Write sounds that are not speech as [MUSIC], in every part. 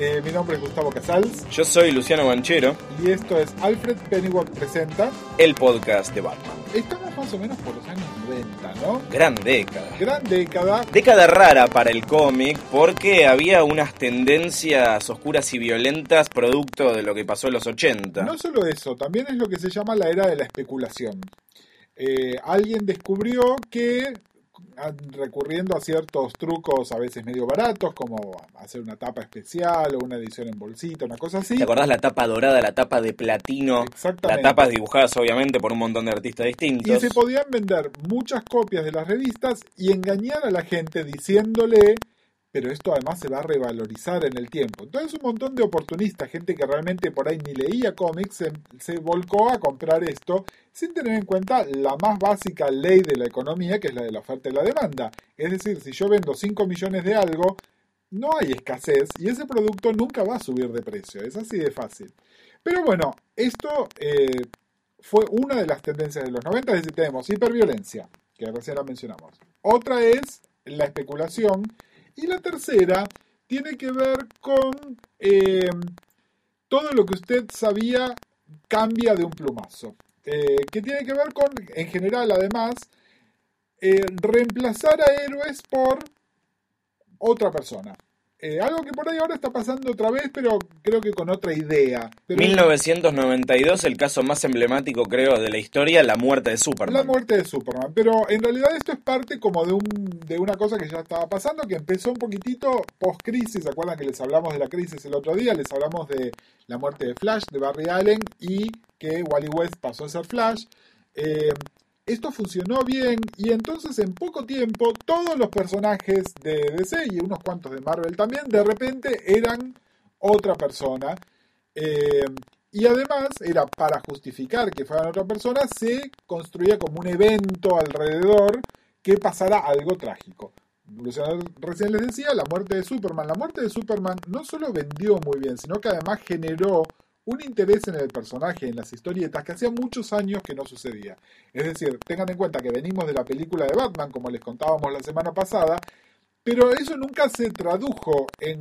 Eh, mi nombre es Gustavo Casals Yo soy Luciano Banchero, y esto es Alfred Pennyworth Presenta. el podcast de Batman. Estamos más o menos por los años 90, ¿no? Gran década. Gran década. Década rara para el cómic porque había unas tendencias oscuras y violentas producto de lo que pasó en los 80. No solo eso, también es lo que se llama la era de la especulación. Eh, alguien descubrió que recurriendo a ciertos trucos a veces medio baratos, como hacer una tapa especial o una edición en bolsita, una cosa así. ¿Te acordás la tapa dorada, la tapa de platino? Exactamente. Las tapas dibujadas obviamente por un montón de artistas Y distintos. se podían vender muchas copias de las revistas y engañar a la gente diciéndole, pero esto además se va a revalorizar en el tiempo. Entonces un montón de oportunistas, gente que realmente por ahí ni leía cómics, se, volcó a comprar esto sin tener en cuenta la más básica ley de la economía, que es la de la oferta y la demanda. Es decir, si yo vendo 5 millones de algo, no hay escasez y ese producto nunca va a subir de precio. Es así de fácil. Pero bueno, esto eh, fue una de las tendencias de los 90, es decir, tenemos hiperviolencia, que recién la mencionamos. Otra es la especulación. Y la tercera tiene que ver con eh, todo lo que usted sabía cambia de un plumazo. Eh, que tiene que ver con, en general además, eh, reemplazar a héroes por otra persona. Eh, algo que por ahí ahora está pasando otra vez, pero creo que con otra idea. Pero 1992, el caso más emblemático creo de la historia, la muerte de Superman. La muerte de Superman. Pero en realidad esto es parte como de, un, de una cosa que ya estaba pasando, que empezó un poquitito post-crisis. ¿Se acuerdan que les hablamos de la crisis el otro día? Les hablamos de la muerte de Flash, de Barry Allen, y que Wally West pasó a ser Flash. Eh, esto funcionó bien y entonces en poco tiempo todos los personajes de DC y unos cuantos de Marvel también de repente eran otra persona. Eh, y además era para justificar que fueran otra persona, se construía como un evento alrededor que pasara algo trágico. Recién les decía, la muerte de Superman. La muerte de Superman no solo vendió muy bien, sino que además generó un interés en el personaje, en las historietas, que hacía muchos años que no sucedía. Es decir, tengan en cuenta que venimos de la película de Batman, como les contábamos la semana pasada, pero eso nunca se tradujo en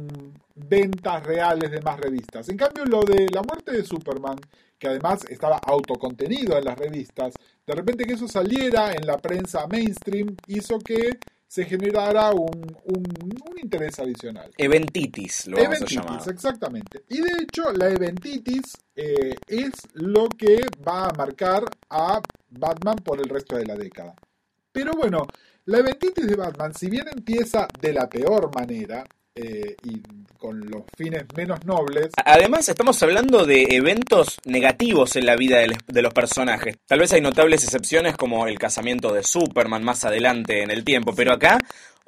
ventas reales de más revistas. En cambio, lo de la muerte de Superman, que además estaba autocontenido en las revistas, de repente que eso saliera en la prensa mainstream hizo que se generara un, un- un interés adicional. Eventitis, lo vamos Eventitis, a llamar. exactamente. Y de hecho, la eventitis eh, es lo que va a marcar a Batman por el resto de la década. Pero bueno, la eventitis de Batman, si bien empieza de la peor manera eh, y con los fines menos nobles, Además, estamos hablando de eventos negativos en la vida de, los personajes. Tal vez hay notables excepciones como el casamiento de Superman más adelante en el tiempo, pero acá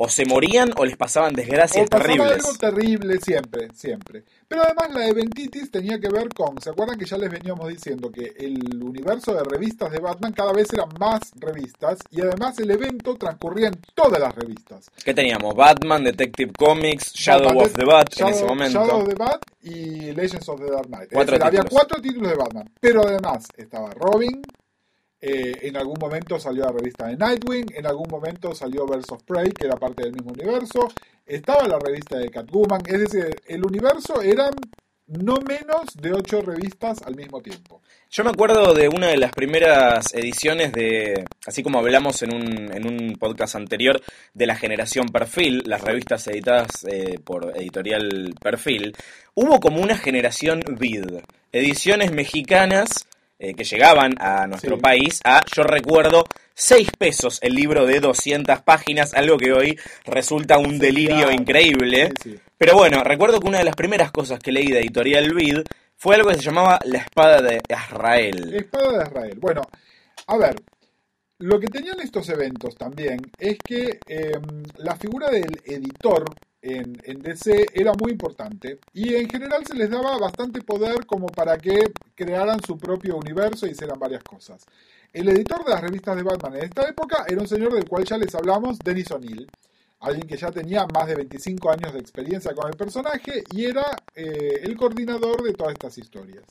o se morían o les pasaban desgracias o pasaba terribles. algo terrible siempre, siempre. Pero además la eventitis tenía que ver con, ¿se acuerdan que ya les veníamos diciendo que el universo de revistas de Batman cada vez eran más revistas y además el evento transcurría en todas las revistas? ¿Qué teníamos? Batman, Detective Comics, Shadow Batman, of the Bat en Shadow- ese momento. Shadow of the Bat y Legends of the Dark Knight. Es Cuatro decir, había cuatro títulos de Batman. Pero además estaba Robin, eh, en algún momento salió la revista de Nightwing, en algún momento salió Birds of Prey, que era parte del mismo universo, estaba la revista de Catwoman, es decir, el universo eran no menos de ocho revistas al mismo tiempo. Yo me acuerdo de una de las primeras ediciones de, así como hablamos en un, en un podcast anterior, de la generación Perfil, las revistas editadas eh, por editorial Perfil, hubo como una generación vid, ediciones mexicanas eh, que llegaban a nuestro Sí. país a, yo recuerdo, 6 pesos el libro de 200 páginas, algo que hoy resulta un delirio increíble. Sí. Pero bueno, recuerdo que una de las primeras cosas que leí de Editorial Vid fue algo que se llamaba La Espada de Israel. Espada de Israel. Bueno, a ver, lo que tenían estos eventos también es que eh, la figura del editor en, DC era muy importante y en general se les daba bastante poder como para que crearan su propio universo y hicieran varias cosas. El editor de las revistas de Batman en esta época era un señor del cual ya les hablamos, Dennis O'Neill. Alguien que ya tenía más de 25 años de experiencia con el personaje y era eh, el coordinador de todas estas historias.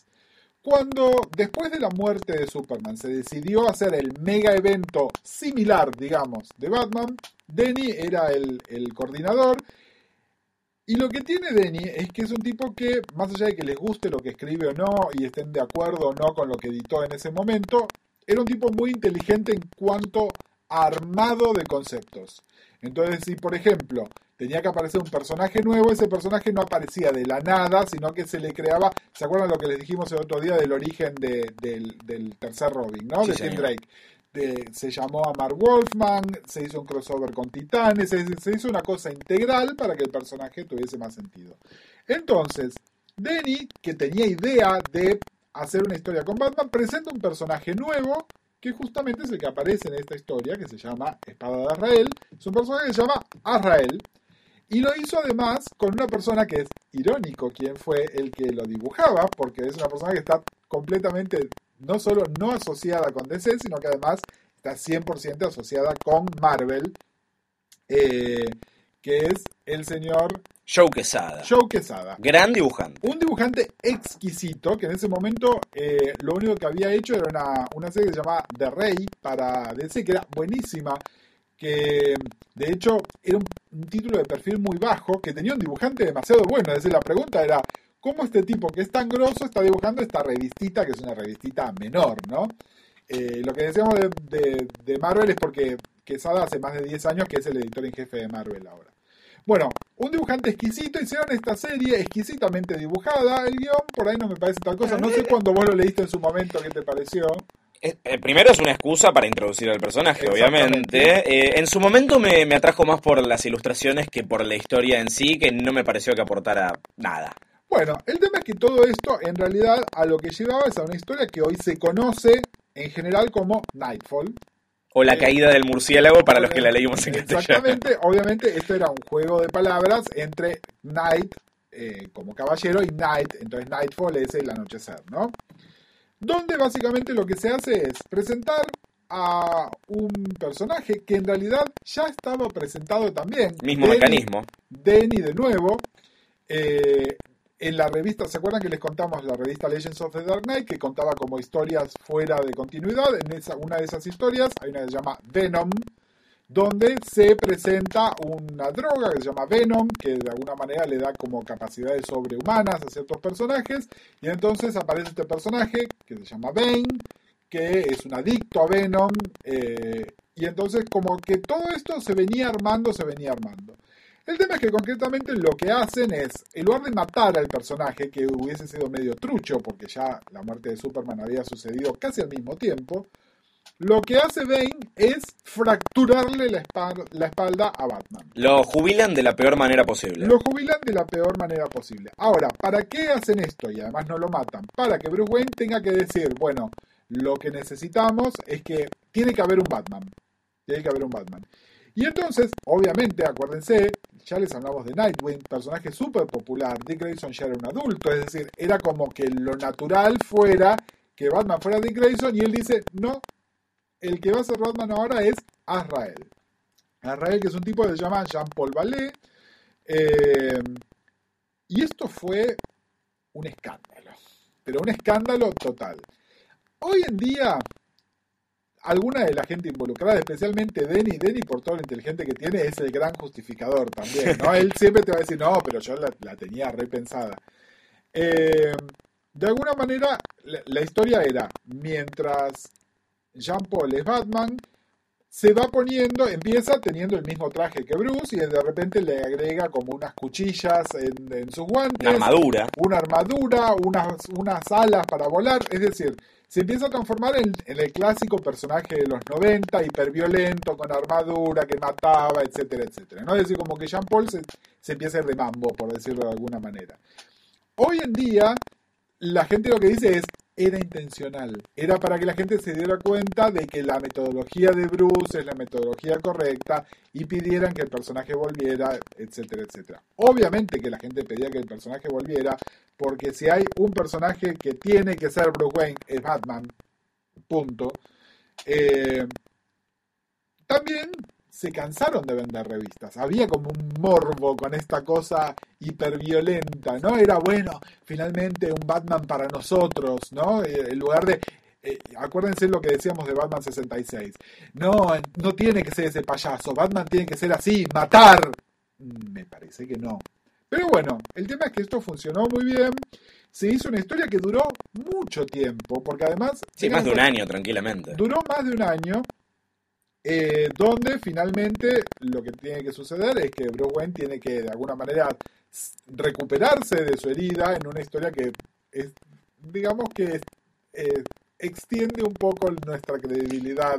Cuando después de la muerte de Superman se decidió hacer el mega evento similar, digamos, de Batman, Denny era el coordinador. Y lo que tiene Denny es que es un tipo que, más allá de que les guste lo que escribe o no, y estén de acuerdo o no con lo que editó en ese momento, era un tipo muy inteligente en cuanto a armado de conceptos. Entonces, si por ejemplo tenía que aparecer un personaje nuevo, ese personaje no aparecía de la nada, sino que se le creaba. ¿Se acuerdan lo que les dijimos el otro día del origen de- del, del tercer Robin, ¿no? Sí, de Tim. Drake. Se llamó a Mark Wolfman, se hizo un crossover con Titanes, se, se hizo una cosa integral para que el personaje tuviese más sentido. Entonces, Denny, que tenía idea de hacer una historia con Batman, presenta un personaje nuevo que justamente es el que aparece en esta historia, que se llama Espada de Azrael. Es un personaje que se llama Azrael. Y lo hizo además con una persona que es irónico, quien fue el que lo dibujaba, porque es una persona que está completamente, no solo no asociada con DC, sino que además está 100% asociada con Marvel, eh, que es el señor Joe Quesada. Joe Quesada. Gran dibujante. Un dibujante exquisito que en ese momento eh, lo único que había hecho era una, una serie que se llamaba The Rey para DC, que era buenísima, que de hecho era un, un título de perfil muy bajo, que tenía un dibujante demasiado bueno. Es decir, la pregunta era, ¿cómo este tipo que es tan grosso está dibujando esta revistita, que es una revistita menor, ¿no? Eh, lo que decíamos de, de- de Marvel es porque Quesada hace más de 10 años que es el editor en jefe de Marvel ahora. Bueno, un dibujante exquisito, hicieron esta serie exquisitamente dibujada, el guion por ahí no me parece tal cosa, no sé cuándo vos lo leíste en su momento, ¿qué te pareció? Eh, eh, primero es una excusa para introducir al personaje, obviamente. Eh, en su momento me, me atrajo más por las ilustraciones que por la historia en sí, que no me pareció que aportara nada. Bueno, el tema es que todo esto en realidad a lo que llevaba es a una historia que hoy se conoce en general como Nightfall. O la Eh, caída del murciélago para los que la leímos en castellano. Exactamente, obviamente esto era un juego de palabras entre Night eh, como caballero y Night, entonces Nightfall es el anochecer, ¿no? Donde básicamente lo que se hace es presentar a un personaje que en realidad ya estaba presentado también. Mismo mecanismo. Denny de nuevo. eh, en la revista, ¿se acuerdan que les contamos la revista Legends of the Dark Knight que contaba como historias fuera de continuidad? En esa, una de esas historias hay una que se llama Venom, donde se presenta una droga que se llama Venom, que de alguna manera le da como capacidades sobrehumanas a ciertos personajes, y entonces aparece este personaje que se llama Bane, que es un adicto a Venom, eh, y entonces como que todo esto se venía armando, se venía armando. El tema es que concretamente lo que hacen es, en lugar de matar al personaje, que hubiese sido medio trucho, porque ya la muerte de Superman había sucedido casi al mismo tiempo, lo que hace Bane es fracturarle la, espal- la espalda a Batman. Lo jubilan de la peor manera posible. Lo jubilan de la peor manera posible. Ahora, ¿para qué hacen esto? Y además no lo matan. Para que Bruce Wayne tenga que decir, bueno, lo que necesitamos es que tiene que haber un Batman. Tiene que haber un Batman. Y entonces, obviamente, acuérdense, ya les hablamos de Nightwing, personaje súper popular. Dick Grayson ya era un adulto, es decir, era como que lo natural fuera que Batman fuera Dick Grayson y él dice, no, el que va a ser Batman ahora es Azrael. Azrael, que es un tipo que se llama Jean-Paul Vallée. eh, y esto fue un escándalo, pero un escándalo total. Hoy en día, alguna de la gente involucrada, especialmente Denny, Denny por todo lo inteligente que tiene, es el gran justificador también, ¿no? [LAUGHS] Él siempre te va a decir, no, pero yo la, la tenía repensada. Eh, de alguna manera, la, la historia era, mientras Jean Paul es Batman, se va poniendo, empieza teniendo el mismo traje que Bruce y de repente le agrega como unas cuchillas en, en sus guantes. Una armadura. Una armadura, unas, unas alas para volar. Es decir, se empieza a transformar en, el clásico personaje de los 90, hiperviolento, con armadura, que mataba, etcétera, etcétera. ¿no? Es decir, como que Jean Paul se, se empieza a ir de mambo, por decirlo de alguna manera. Hoy en día, la gente lo que dice es, era intencional. Era para que la gente se diera cuenta de que la metodología de Bruce es la metodología correcta y pidieran que el personaje volviera, etcétera, etcétera. Obviamente que la gente pedía que el personaje volviera, porque si hay un personaje que tiene que ser Bruce Wayne, es Batman. Punto. Eh, también se cansaron de vender revistas. Había como un morbo con esta cosa hiperviolenta, ¿no? Era bueno, finalmente un Batman para nosotros, ¿no? Eh, En lugar de. eh, acuérdense lo que decíamos de Batman 66. No, no tiene que ser ese payaso. Batman tiene que ser así, matar. Me parece que no. Pero bueno, el tema es que esto funcionó muy bien. Se hizo una historia que duró mucho tiempo, porque además. Sí, más de un año, tranquilamente. Duró más de un año, eh, donde finalmente lo que tiene que suceder es que Bruce Wayne tiene que de alguna manera recuperarse de su herida en una historia que es, digamos que eh, extiende un poco nuestra credibilidad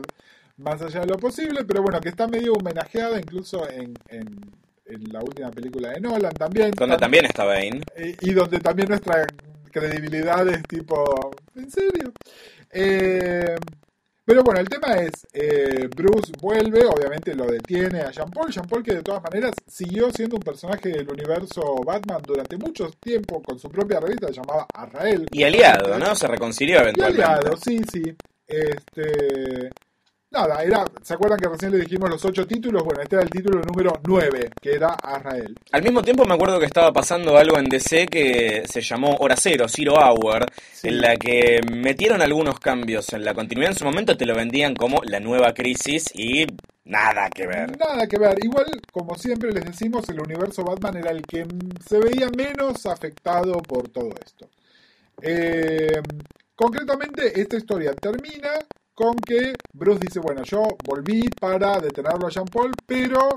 más allá de lo posible, pero bueno, que está medio homenajeada incluso en, en- en la última película de Nolan también. Donde Tam- también está Bane. eh, y donde también nuestra credibilidad es tipo, ¿en serio? Eh, pero bueno, el tema es, eh, Bruce vuelve, obviamente lo detiene a Jean Paul, Jean Paul que de todas maneras siguió siendo un personaje del universo Batman durante mucho tiempo con su propia revista que se llamaba Arrael. Y aliado, ¿no? Se reconcilió Y eventualmente. aliado, sí, sí. Este, nada, era, ¿se acuerdan que recién le dijimos los ocho títulos? Bueno, este era el título número nueve, que era Arrael. Al mismo tiempo me acuerdo que estaba pasando algo en DC que se llamó Hora Cero, Zero Hour, Sí. en la que metieron algunos cambios en la continuidad. En su momento te lo vendían como la nueva crisis y nada que ver. Nada que ver. Igual, como siempre les decimos, el universo Batman era el que se veía menos afectado por todo esto. Eh, concretamente, esta historia termina con que Bruce dice, bueno, yo volví para detenerlo a Jean Paul, pero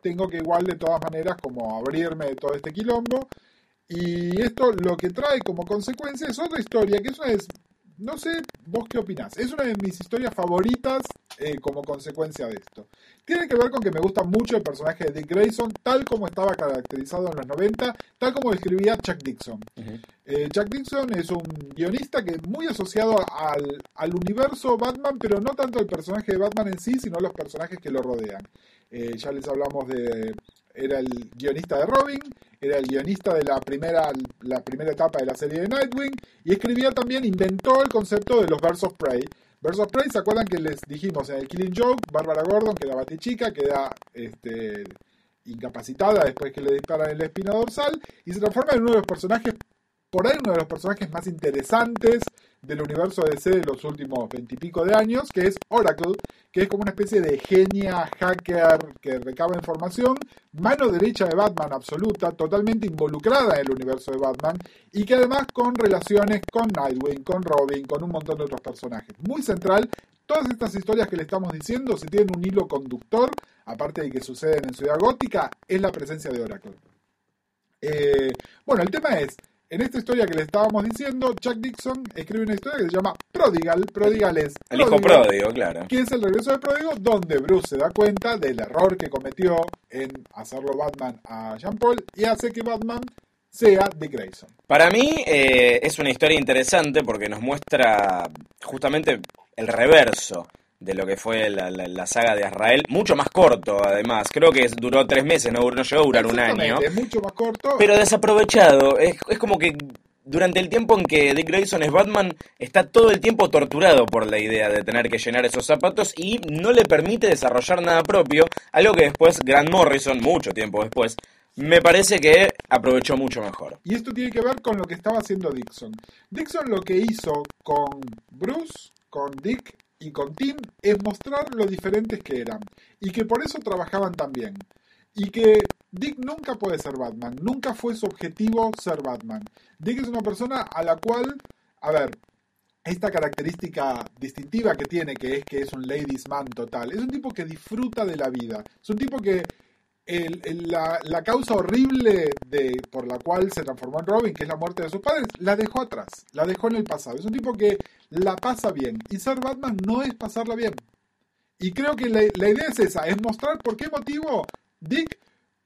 tengo que igual de todas maneras como abrirme de todo este quilombo. Y esto lo que trae como consecuencia es otra historia, que es una de, no sé, vos qué opinás, es una de mis historias favoritas eh, como consecuencia de esto. Tiene que ver con que me gusta mucho el personaje de Dick Grayson, tal como estaba caracterizado en los 90, tal como describía Chuck Dixon. Eh, Chuck Dixon es un guionista que muy asociado al, al universo Batman, pero no tanto el personaje de Batman en sí, sino los personajes que lo rodean. Eh, ya les hablamos de... Era el guionista de Robin, era el guionista de la primera, la primera etapa de la serie de Nightwing, y escribía también, inventó el concepto de los Birds of Prey. Birds of ¿se acuerdan que les dijimos en el Killing Joke? Bárbara Gordon, que era batichica, queda este, incapacitada después que le disparan en la espina dorsal, y se transforma en uno de los personajes por ahí uno de los personajes más interesantes del universo DC de los últimos veintipico de años, que es Oracle, que es como una especie de genia hacker que recaba información, mano derecha de Batman absoluta, totalmente involucrada en el universo de Batman, y que además con relaciones con Nightwing, con Robin, con un montón de otros personajes. Muy central, todas estas historias que le estamos diciendo, si tienen un hilo conductor, aparte de que suceden en Ciudad Gótica, es la presencia de Oracle. Eh, bueno, el tema es, en esta historia que le estábamos diciendo, Chuck Dixon escribe una historia que se llama Prodigal. Prodigal es El hijo pródigo, claro. que es el regreso de Pródigo, donde Bruce se da cuenta del error que cometió en hacerlo Batman a Jean Paul y hace que Batman sea Dick Grayson. Para mí eh, es una historia interesante porque nos muestra justamente el reverso de lo que fue la, la- la saga de Israel, mucho más corto además, creo que duró tres meses, no, no llegó a durar un año, Es mucho más corto. pero desaprovechado, es, es como que durante el tiempo en que Dick Grayson es Batman, está todo el tiempo torturado por la idea de tener que llenar esos zapatos y no le permite desarrollar nada propio, algo que después Grant Morrison, mucho tiempo después, me parece que aprovechó mucho mejor. Y esto tiene que ver con lo que estaba haciendo Dixon. Dixon lo que hizo con Bruce, con Dick y con Tim es mostrar lo diferentes que eran. Y que por eso trabajaban tan bien. Y que Dick nunca puede ser Batman, nunca fue su objetivo ser Batman. Dick es una persona a la cual, a ver, esta característica distintiva que tiene, que es que es un ladies man total, es un tipo que disfruta de la vida, es un tipo que la causa horrible de, por la cual se transformó en Robin, que es la muerte de sus padres, la dejó atrás, la dejó en el pasado. Es un tipo que la pasa bien. Y ser Batman no es pasarla bien. Y creo que la, la idea es esa, es mostrar por qué motivo Dick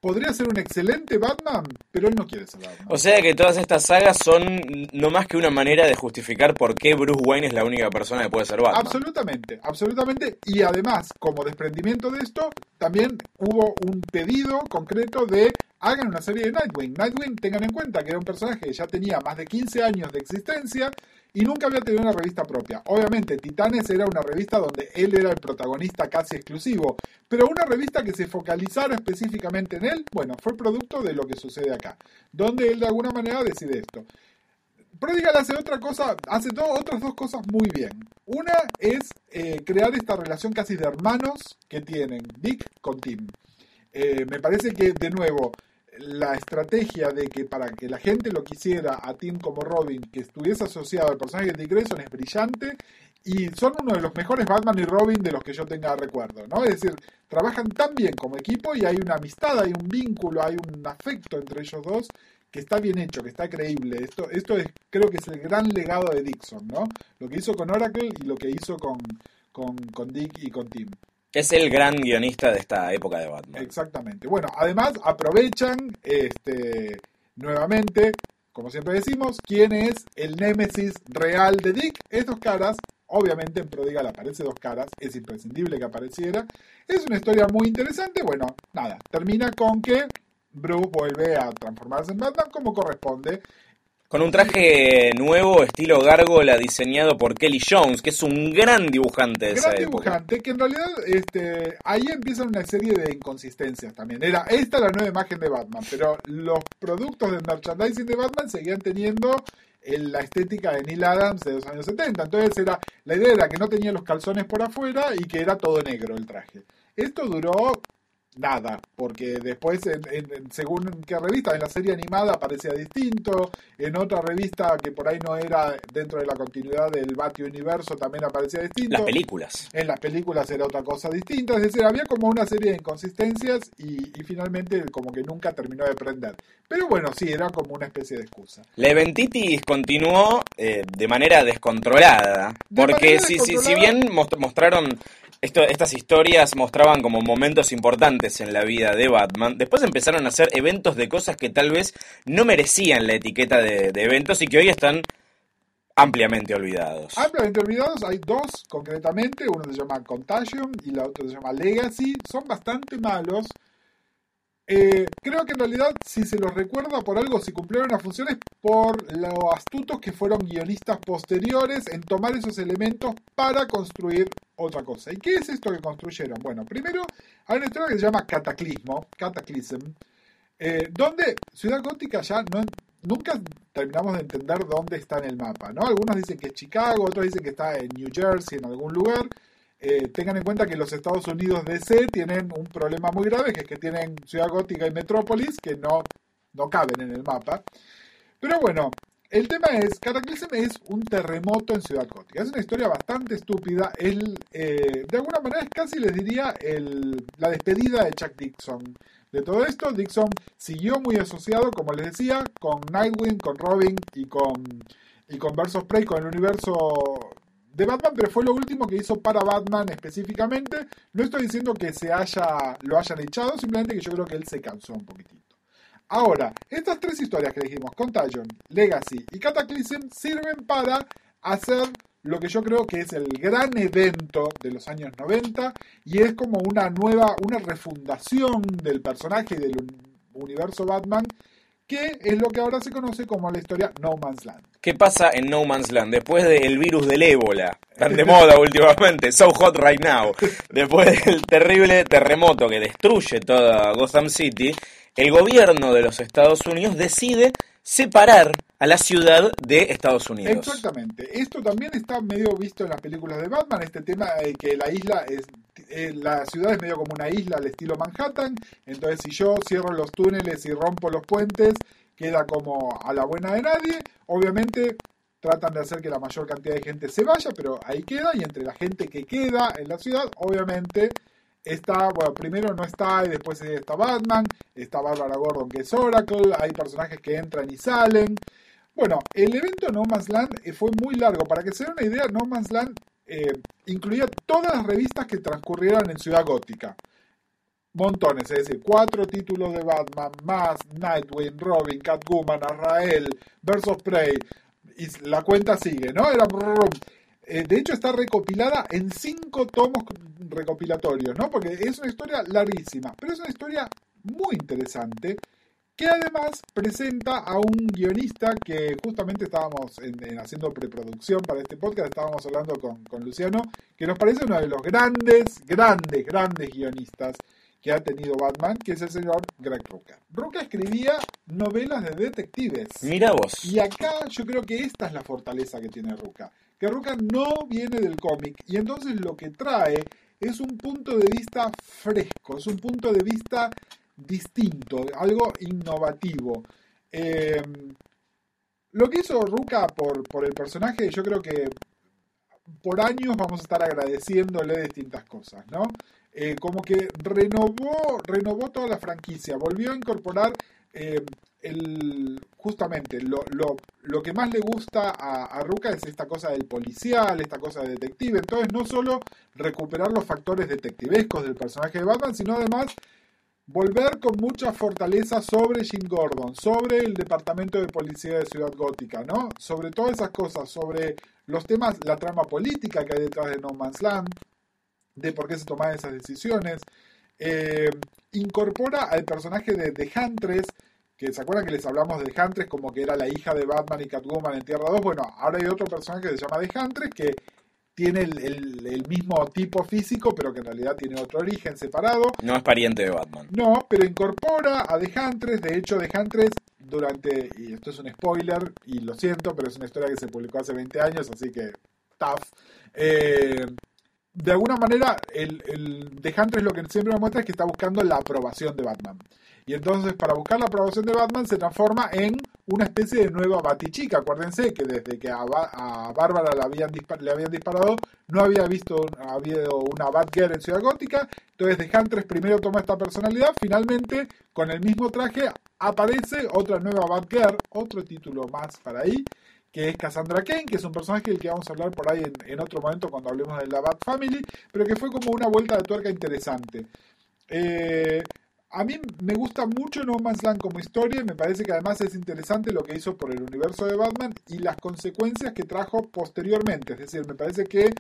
podría ser un excelente Batman, pero él no quiere ser Batman. O sea que todas estas sagas son no más que una manera de justificar por qué Bruce Wayne es la única persona que puede ser Batman. Absolutamente, absolutamente. Y además, como desprendimiento de esto, también hubo un pedido concreto de hagan una serie de Nightwing. Nightwing, tengan en cuenta que era un personaje que ya tenía más de 15 años de existencia y nunca había tenido una revista propia. Obviamente, Titanes era una revista donde él era el protagonista casi exclusivo, pero una revista que se focalizara específicamente en él, bueno, fue producto de lo que sucede acá, donde él de alguna manera decide esto. Prodigal hace otra cosa, hace otras dos cosas muy bien. Una es eh, crear esta relación casi de hermanos que tienen Dick con Tim. Eh, me parece que, de nuevo, la estrategia de que para que la gente lo quisiera a Tim como Robin, que estuviese asociado al personaje de Dick Grayson, es brillante y son uno de los mejores Batman y Robin de los que yo tenga recuerdo, ¿no? Es decir, trabajan tan bien como equipo y hay una amistad, hay un vínculo, hay un afecto entre ellos dos que está bien hecho, que está creíble. Esto, esto es, creo que es el gran legado de Dixon, ¿no? Lo que hizo con Oracle y lo que hizo con, con, con Dick y con Tim. Es el gran guionista de esta época de Batman. Exactamente. Bueno, además aprovechan este nuevamente, como siempre decimos, quién es el némesis real de Dick. Es dos caras. Obviamente en Prodigal aparece dos caras, es imprescindible que apareciera. Es una historia muy interesante. Bueno, nada, termina con que Bruce vuelve a transformarse en Batman como corresponde. Con un traje nuevo, estilo gárgola, diseñado por Kelly Jones, que es un gran dibujante de esa Gran época. dibujante, que en realidad este, ahí empiezan una serie de inconsistencias también. Era esta la nueva imagen de Batman, pero los productos del merchandising de Batman seguían teniendo el- la estética de Neil Adams de los años 70. Entonces era la idea era que no tenía los calzones por afuera y que era todo negro el traje. Esto duró nada, porque después, en, en- según en qué revista, en la serie animada aparecía distinto, en otra revista que por ahí no era dentro de la continuidad del Batman Universo también aparecía distinto. Las películas. En las películas era otra cosa distinta, es decir, había como una serie de inconsistencias y, y finalmente como que nunca terminó de prender. Pero bueno, sí, era como una especie de excusa. La eventitis continuó eh, de manera descontrolada, De porque manera si, si, si bien most- mostraron, esto, estas historias mostraban como momentos importantes en la vida de Batman, después empezaron a hacer eventos de cosas que tal vez no merecían la etiqueta de, eventos y que hoy están ampliamente olvidados. Ampliamente olvidados, hay dos concretamente, uno se llama Contagion y la otra se llama Legacy, son bastante malos. Eh, creo que en realidad, si se los recuerda por algo, si cumplieron las funciones, por lo astutos que fueron guionistas posteriores en tomar esos elementos para construir otra cosa. ¿Y qué es esto que construyeron? Bueno, primero hay una historia que se llama Cataclismo, Cataclysm, eh, donde Ciudad Gótica ya no, nunca terminamos de entender dónde está en el mapa, ¿no? Algunos dicen que es Chicago, otros dicen que está en New Jersey, en algún lugar. Eh, tengan en cuenta que los Estados Unidos DC tienen un problema muy grave, que es que tienen Ciudad Gótica y Metrópolis que no, no caben en el mapa. Pero bueno, el tema es, Cataclysm es un terremoto en Ciudad Gótica. Es una historia bastante estúpida. El, eh, de alguna manera es casi, les diría, el, la despedida de Chuck Dixon. De todo esto, Dixon siguió muy asociado, como les decía, con Nightwing, con Robin y con, y con Versus Prey, con el universo de Batman, pero fue lo último que hizo para Batman específicamente. No estoy diciendo que se haya, lo hayan echado, simplemente que yo creo que él se cansó un poquitito. Ahora, estas tres historias que dijimos, Contagion, Legacy y Cataclysm, sirven para hacer lo que yo creo que es el gran evento de los años 90 y es como una nueva, una refundación del personaje y del un- universo Batman, que es lo que ahora se conoce como la historia No Man's Land. ¿Qué pasa en No Man's Land después del virus del ébola? Tan de moda [LAUGHS] últimamente, so hot right now. Después del terrible terremoto que destruye toda Gotham City, el gobierno de los Estados Unidos decide separar a la ciudad de Estados Unidos. Exactamente. Esto también está medio visto en las películas de Batman, este tema de que la isla es, eh, la ciudad es medio como una isla al estilo Manhattan, entonces si yo cierro los túneles y rompo los puentes, queda como a la buena de nadie. Obviamente tratan de hacer que la mayor cantidad de gente se vaya, pero ahí queda, y entre la gente que queda en la ciudad, obviamente está, bueno, primero no está, y después está Batman, está Barbara Gordon que es Oracle, hay personajes que entran y salen. Bueno, el evento No Man's Land eh, fue muy largo. Para que se den una idea, No Man's Land eh, incluía todas las revistas que transcurrieran en Ciudad Gótica. Montones, es decir, cuatro títulos de Batman, más Nightwing, Robin, Catwoman, Azrael, Versus Prey. Y la cuenta sigue, ¿no? Era. Eh, de hecho, está recopilada en cinco tomos recopilatorios, ¿no? Porque es una historia larguísima, pero es una historia muy interesante que además presenta a un guionista que justamente estábamos en, haciendo preproducción para este podcast, estábamos hablando con, con, Luciano, que nos parece uno de los grandes, grandes, grandes guionistas que ha tenido Batman, que es el señor Greg Rucka. Rucka escribía novelas de detectives. Mira vos. Y acá yo creo que esta es la fortaleza que tiene Rucka. Que Rucka no viene del cómic y entonces lo que trae es un punto de vista fresco, es un punto de vista distinto, algo innovativo. Em, lo que hizo Ruka por, por el personaje, yo creo que por años vamos a estar agradeciéndole distintas cosas, ¿no? Eh, como que renovó, renovó toda la franquicia, volvió a incorporar em, el, justamente lo, lo, lo, que más le gusta a, a, Ruka es esta cosa del policial, esta cosa de detective. Entonces, no solo recuperar los factores detectivescos del personaje de Batman, sino además volver con mucha fortaleza sobre Jim Gordon, sobre el departamento de policía de Ciudad Gótica, ¿no? Sobre todas esas cosas, sobre los temas, la trama política que hay detrás de No Man's Land, de por qué se toman esas decisiones. Eh, incorpora al personaje de The Huntress, que se acuerdan que les hablamos de Huntress como que era la hija de Batman y Catwoman en Tierra 2. Bueno, ahora hay otro personaje que se llama The Huntress que tiene el, mismo tipo físico, pero que en realidad tiene otro origen separado. No es pariente de Batman. No, pero incorpora a The Huntress. De hecho, The Huntress durante, y esto es un spoiler, y lo siento, pero es una historia que se publicó hace 20 años, así que tough. Eh, de alguna manera, el, el The Huntress lo que siempre me muestra es que está buscando la aprobación de Batman. Y entonces, para buscar la aprobación de Batman, se transforma en una especie de nueva Batichica. Acuérdense que desde que a, Bárbara le habían, le habían disparado, no había visto ha habido una Batgirl en Ciudad Gótica. Entonces, The Huntress primero toma esta personalidad. Finalmente, con el mismo traje, aparece otra nueva Batgirl, otro título más para ahí que es Cassandra Kane, que es un personaje del que vamos a hablar por ahí en, otro momento cuando hablemos de la Bat Family, pero que fue como una vuelta de tuerca interesante. Eh, a mí me gusta mucho No Man's Land como historia y me parece que además es interesante lo que hizo por el universo de Batman y las consecuencias que trajo posteriormente. Es decir, me parece que,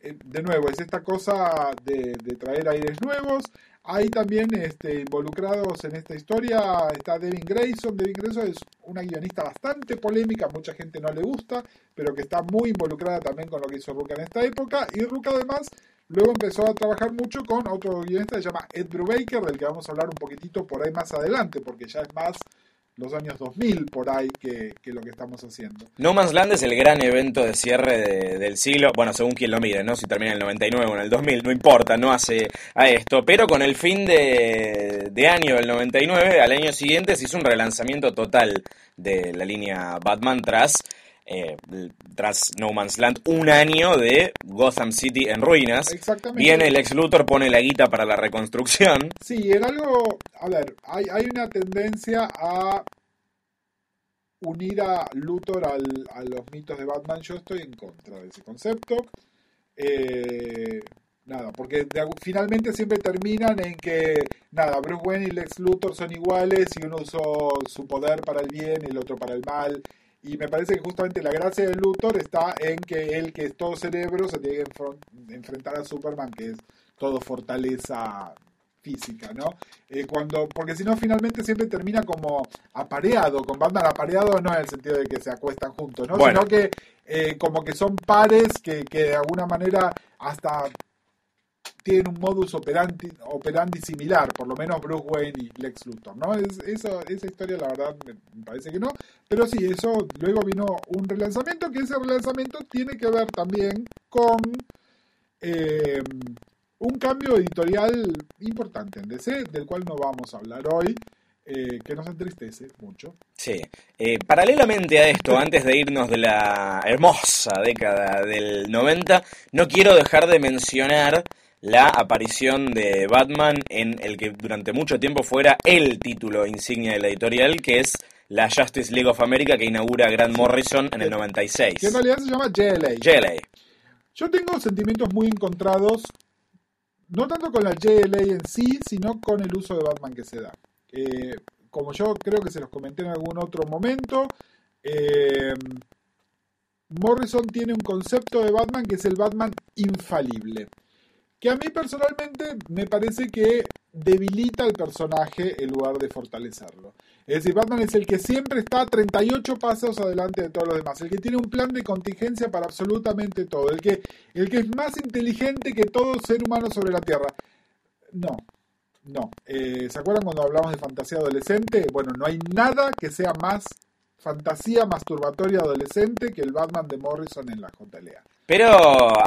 eh, de nuevo, es esta cosa de, traer aires nuevos. Hay también este, involucrados en esta historia está Devin Grayson. Devin Grayson es una guionista bastante polémica, mucha gente no le gusta, pero que está muy involucrada también con lo que hizo Ruka en esta época. Y Ruka además Luego empezó a trabajar mucho con otro guionista que se llama Ed Brubaker, del que vamos a hablar un poquitito por ahí más adelante, porque ya es más los años 2000 por ahí que, lo que estamos haciendo. No Man's Land es el gran evento de cierre del siglo, bueno, según quien lo mire, ¿no? Si termina en el 99 o en el 2000, no importa, no hace a esto, pero con el fin de, de año del 99, al año siguiente se hizo un relanzamiento total de la línea Batman tras eh, tras No Man's Land, un año de Gotham City en ruinas. Exactamente. Viene el ex Luthor, pone la guita para la reconstrucción. [LAUGHS] Sí, era algo. A ver, hay, hay una tendencia a unir a Luthor al, a los mitos de Batman. Yo estoy en contra de ese concepto. Eh, nada, porque finalmente siempre terminan en que, nada, Bruce Wayne y Lex Luthor son iguales y uno usó su poder para el bien y el otro para el mal y me parece que justamente la gracia de Luthor está en que él, que es todo cerebro, se tiene que enfrentar a Superman, que es todo fortaleza física, ¿no? Eh, cuando, porque si no, finalmente siempre termina como apareado, con Batman apareado no en el sentido de que se acuestan juntos, ¿no? Sino que eh, como que son pares que, que de alguna manera hasta tienen un modus operandi, similar, por lo menos Bruce Wayne y Lex Luthor, ¿no? Es, esa historia la verdad me, parece que no, pero sí, eso luego vino un relanzamiento, que ese relanzamiento tiene que ver también con, eh, un cambio editorial importante en DC, del cual no vamos a hablar hoy, eh, que nos entristece mucho. Sí. Eh, paralelamente a esto, antes de irnos de la hermosa década del 90, no quiero dejar de mencionar la aparición de Batman en el que durante mucho tiempo fuera el título insignia de la editorial, que es la Justice League of America que inaugura Grant Morrison en el 96. Que en realidad se llama JLA. JLA. Yo tengo sentimientos muy encontrados, no tanto con la JLA en sí, sino con el uso de Batman que se da. Eh, como yo creo que se los comenté en algún otro momento, eh, Morrison tiene un concepto de Batman que es el Batman infalible. Que a mí personalmente me parece que debilita al personaje en lugar de fortalecerlo. Es decir, Batman es el que siempre está 38 pasos adelante de todos los demás, el que tiene un plan de contingencia para absolutamente todo, el que, el que es más inteligente que todo ser humano sobre la Tierra. No, no. Eh, ¿Se acuerdan cuando hablamos de fantasía adolescente? Bueno, no hay nada que sea más fantasía masturbatoria adolescente que el Batman de Morrison en la JLA. Pero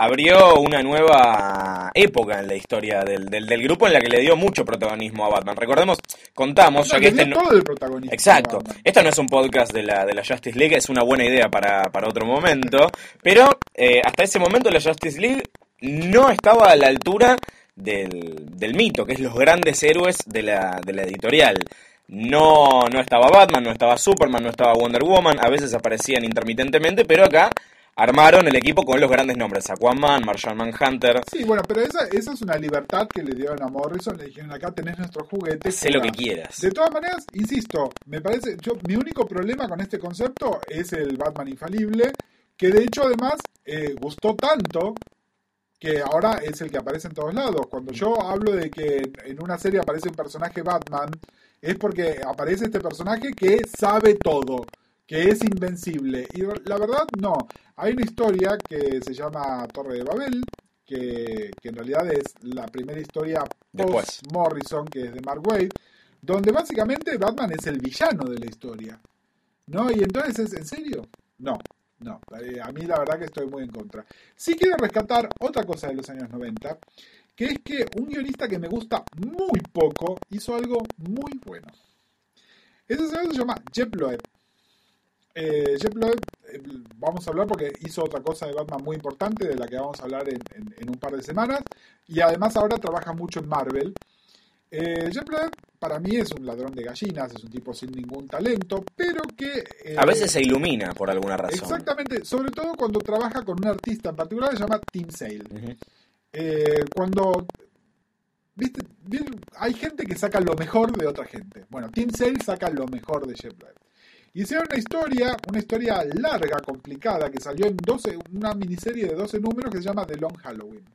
abrió una nueva época en la historia del, del, del, grupo en la que le dio mucho protagonismo a Batman. Recordemos, contamos, No, ya que le este no... todo el protagonismo. Exacto. Esto no es un podcast de la, de la Justice League, es una buena idea para, para otro momento. Pero eh, hasta ese momento la Justice League no estaba a la altura del, del mito, que es los grandes héroes de la, de la editorial. No, no estaba Batman, no estaba Superman, no estaba Wonder Woman, a veces aparecían intermitentemente, pero acá armaron el equipo con los grandes nombres, Aquaman, Martian Manhunter, Sí, bueno, pero esa, esa es una libertad que le dieron a Morrison. Le dijeron, acá tenés nuestros juguetes. sé lo que jugá". quieras. De todas maneras, insisto, me parece, yo, mi único problema con este concepto es el Batman infalible, que de hecho además eh, gustó tanto que ahora es el que aparece en todos lados. Cuando yo hablo de que en una serie aparece un personaje Batman, es porque aparece este personaje que sabe todo, que es invencible. Y la verdad, no. Hay una historia que se llama Torre de Babel, que, que en realidad es la primera historia post-Morrison, que es de Mark Waid, donde básicamente Batman es el villano de la historia. ¿No? Y entonces es, ¿en serio? No, no. Eh, a mí la verdad que estoy muy en contra. Sí quiero rescatar otra cosa de los años 90, que es que un guionista que me gusta muy poco hizo algo muy bueno. Ese señor se llama Jeff Loeb. Eh, Jeff Loeb, eh, vamos a hablar porque hizo otra cosa de Batman muy importante, de la que vamos a hablar en, en- en un par de semanas, y además ahora trabaja mucho en Marvel. Eh, Jeff Loeb para mí es un ladrón de gallinas, es un tipo sin ningún talento, pero que... eh, A veces se ilumina por alguna razón. Exactamente, sobre todo cuando trabaja con un artista en particular que se llama Tim Sale. Eh, cuando hay gente que saca lo mejor de otra gente. Bueno, Tim Sale saca lo mejor de Jeff Loeb. Hicieron una historia, una historia larga, complicada, que salió en 12, una miniserie de 12 números que se llama The Long Halloween.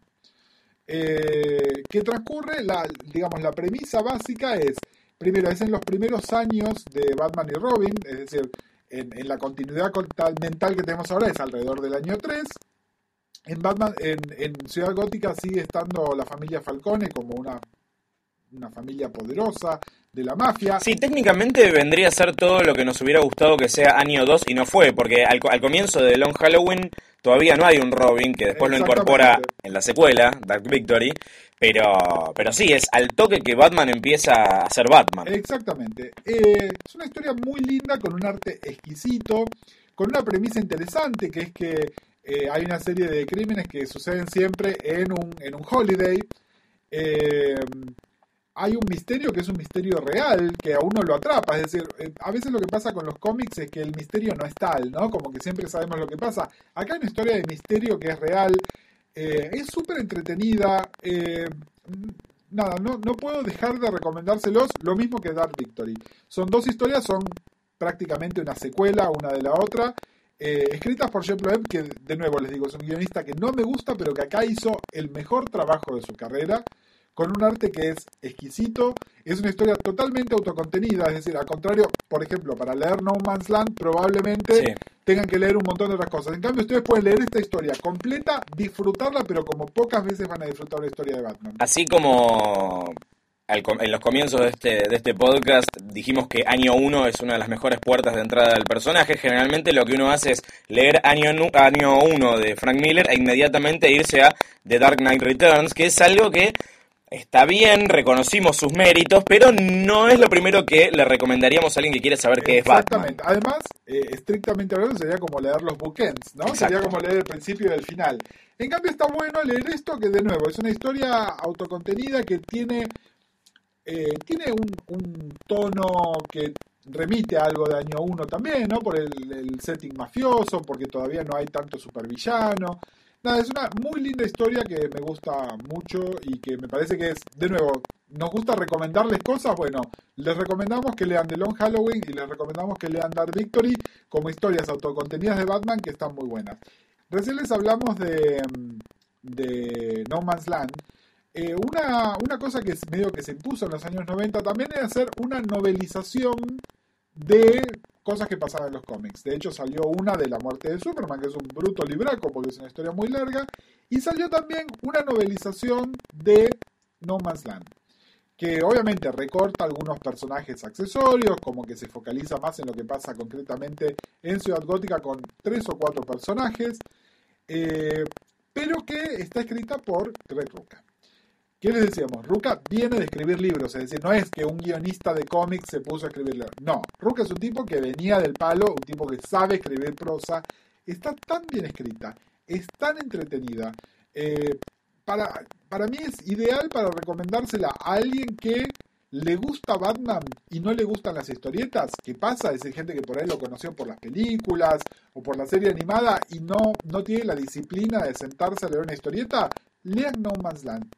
Eh, que transcurre, la, digamos, la premisa básica es, primero, es en los primeros años de Batman y Robin, es decir, en, en la continuidad mental que tenemos ahora es alrededor del año 3. En Batman, en, en Ciudad Gótica sigue estando la familia Falcone como una, una familia poderosa de la mafia. Sí, técnicamente vendría a ser todo lo que nos hubiera gustado que sea año 2 y no fue, porque al, al comienzo de Long Halloween todavía no hay un Robin que después lo incorpora en la secuela, Dark Victory, pero, pero sí, es al toque que Batman empieza a ser Batman. Exactamente. Eh, es una historia muy linda, con un arte exquisito, con una premisa interesante, que es que eh, hay una serie de crímenes que suceden siempre en un, en un holiday. Eh, hay un misterio que es un misterio real, que a uno lo atrapa. Es decir, eh, a veces lo que pasa con los cómics es que el misterio no es tal, ¿no? Como que siempre sabemos lo que pasa. Acá hay una historia de misterio que es real. Es súper entretenida. nada, no, no puedo dejar de recomendárselos, lo mismo que Dark Victory. Son dos historias, son prácticamente una secuela una de la otra, eh, escritas por Jeff Loeb, que de nuevo les digo, es un guionista que no me gusta, pero que acá hizo el mejor trabajo de su carrera, con un arte que es exquisito, es una historia totalmente autocontenida, es decir, al contrario, por ejemplo, para leer No Man's Land probablemente Sí. tengan que leer un montón de otras cosas. En cambio, ustedes pueden leer esta historia completa, disfrutarla, pero como pocas veces van a disfrutar una historia de Batman. Así como en los comienzos de este, de este podcast dijimos que año 1 es una de las mejores puertas de entrada del personaje. Generalmente lo que uno hace es leer año 1 de Frank Miller e inmediatamente irse a The Dark Knight Returns, que es algo que está bien, reconocimos sus méritos, pero no es lo primero que le recomendaríamos a alguien que quiere saber qué es Batman. Exactamente. Además, eh, estrictamente hablando, sería como leer los bookends, ¿no? Sería como leer el principio y el final. En cambio, está bueno leer esto, que de nuevo es una historia autocontenida que tiene eh, tiene un, tono que remite a algo de año 1 también, ¿no? Por el, setting mafioso, porque todavía no hay tanto supervillano. Nada, es una muy linda historia que me gusta mucho y que me parece que es, de nuevo, nos gusta recomendarles cosas. Bueno, les recomendamos que lean The Long Halloween y les recomendamos que lean Dark Victory como historias autocontenidas de Batman que están muy buenas. Recién les hablamos de, de No Man's Land eh, una, una, cosa que medio que se impuso en los años 90 también es hacer una novelización de cosas que pasaban en los cómics. De hecho, salió una de la muerte de Superman, que es un bruto libraco porque es una historia muy larga, y salió también una novelización de No Man's Land, que obviamente recorta algunos personajes accesorios, como que se focaliza más en lo que pasa concretamente en Ciudad Gótica con tres o cuatro personajes, eh, pero que está escrita por Greg Rucka. ¿Qué les decíamos? Ruka viene de escribir libros, es decir, no es que un guionista de cómics se puso a escribir libros. No, Ruka es un tipo que venía del palo, un tipo que sabe escribir prosa, está tan bien escrita, es tan entretenida. Eh, para, para mí es ideal para recomendársela a alguien que le gusta Batman y no le gustan las historietas, ¿qué pasa? Es gente que por ahí lo conoció por las películas o por la serie animada y no, no tiene la disciplina de sentarse a leer una historieta, lean No Man's Land.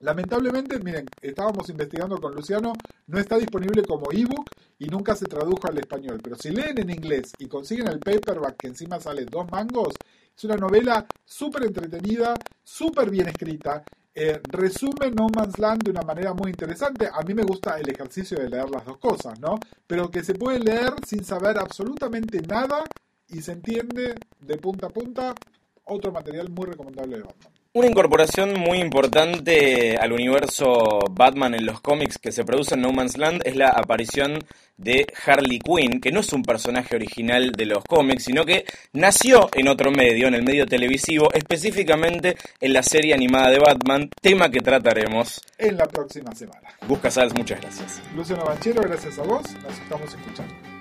Lamentablemente, miren, estábamos investigando con Luciano, no está disponible como ebook y nunca se tradujo al español. Pero si leen en inglés y consiguen el paperback que encima sale dos mangos, es una novela súper entretenida, súper bien escrita. Eh, resume No Man's Land de una manera muy interesante. A mí me gusta el ejercicio de leer las dos cosas, ¿no? Pero que se puede leer sin saber absolutamente nada y se entiende de punta a punta. Otro material muy recomendable de Batman. Una incorporación muy importante al universo Batman en los cómics que se produce en No Man's Land es la aparición de Harley Quinn, que no es un personaje original de los cómics, sino que nació en otro medio, en el medio televisivo, específicamente en la serie animada de Batman, tema que trataremos en la próxima semana. Busca Sals, muchas gracias. Luciano Banchero, gracias a vos, nos estamos escuchando.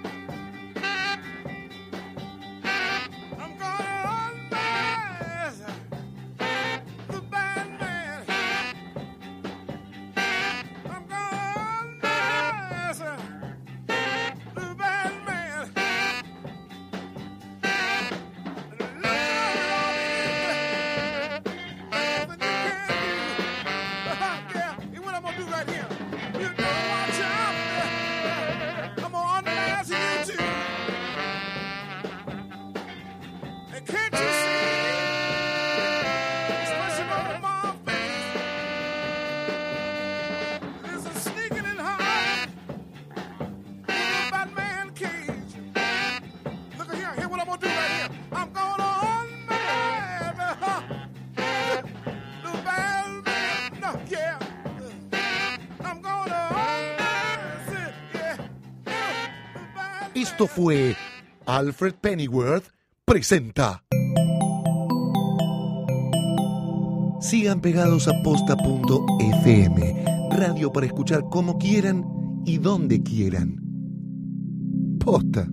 Esto fue Alfred Pennyworth presenta. Sigan pegados a posta.fm, radio para escuchar como quieran y donde quieran. Posta.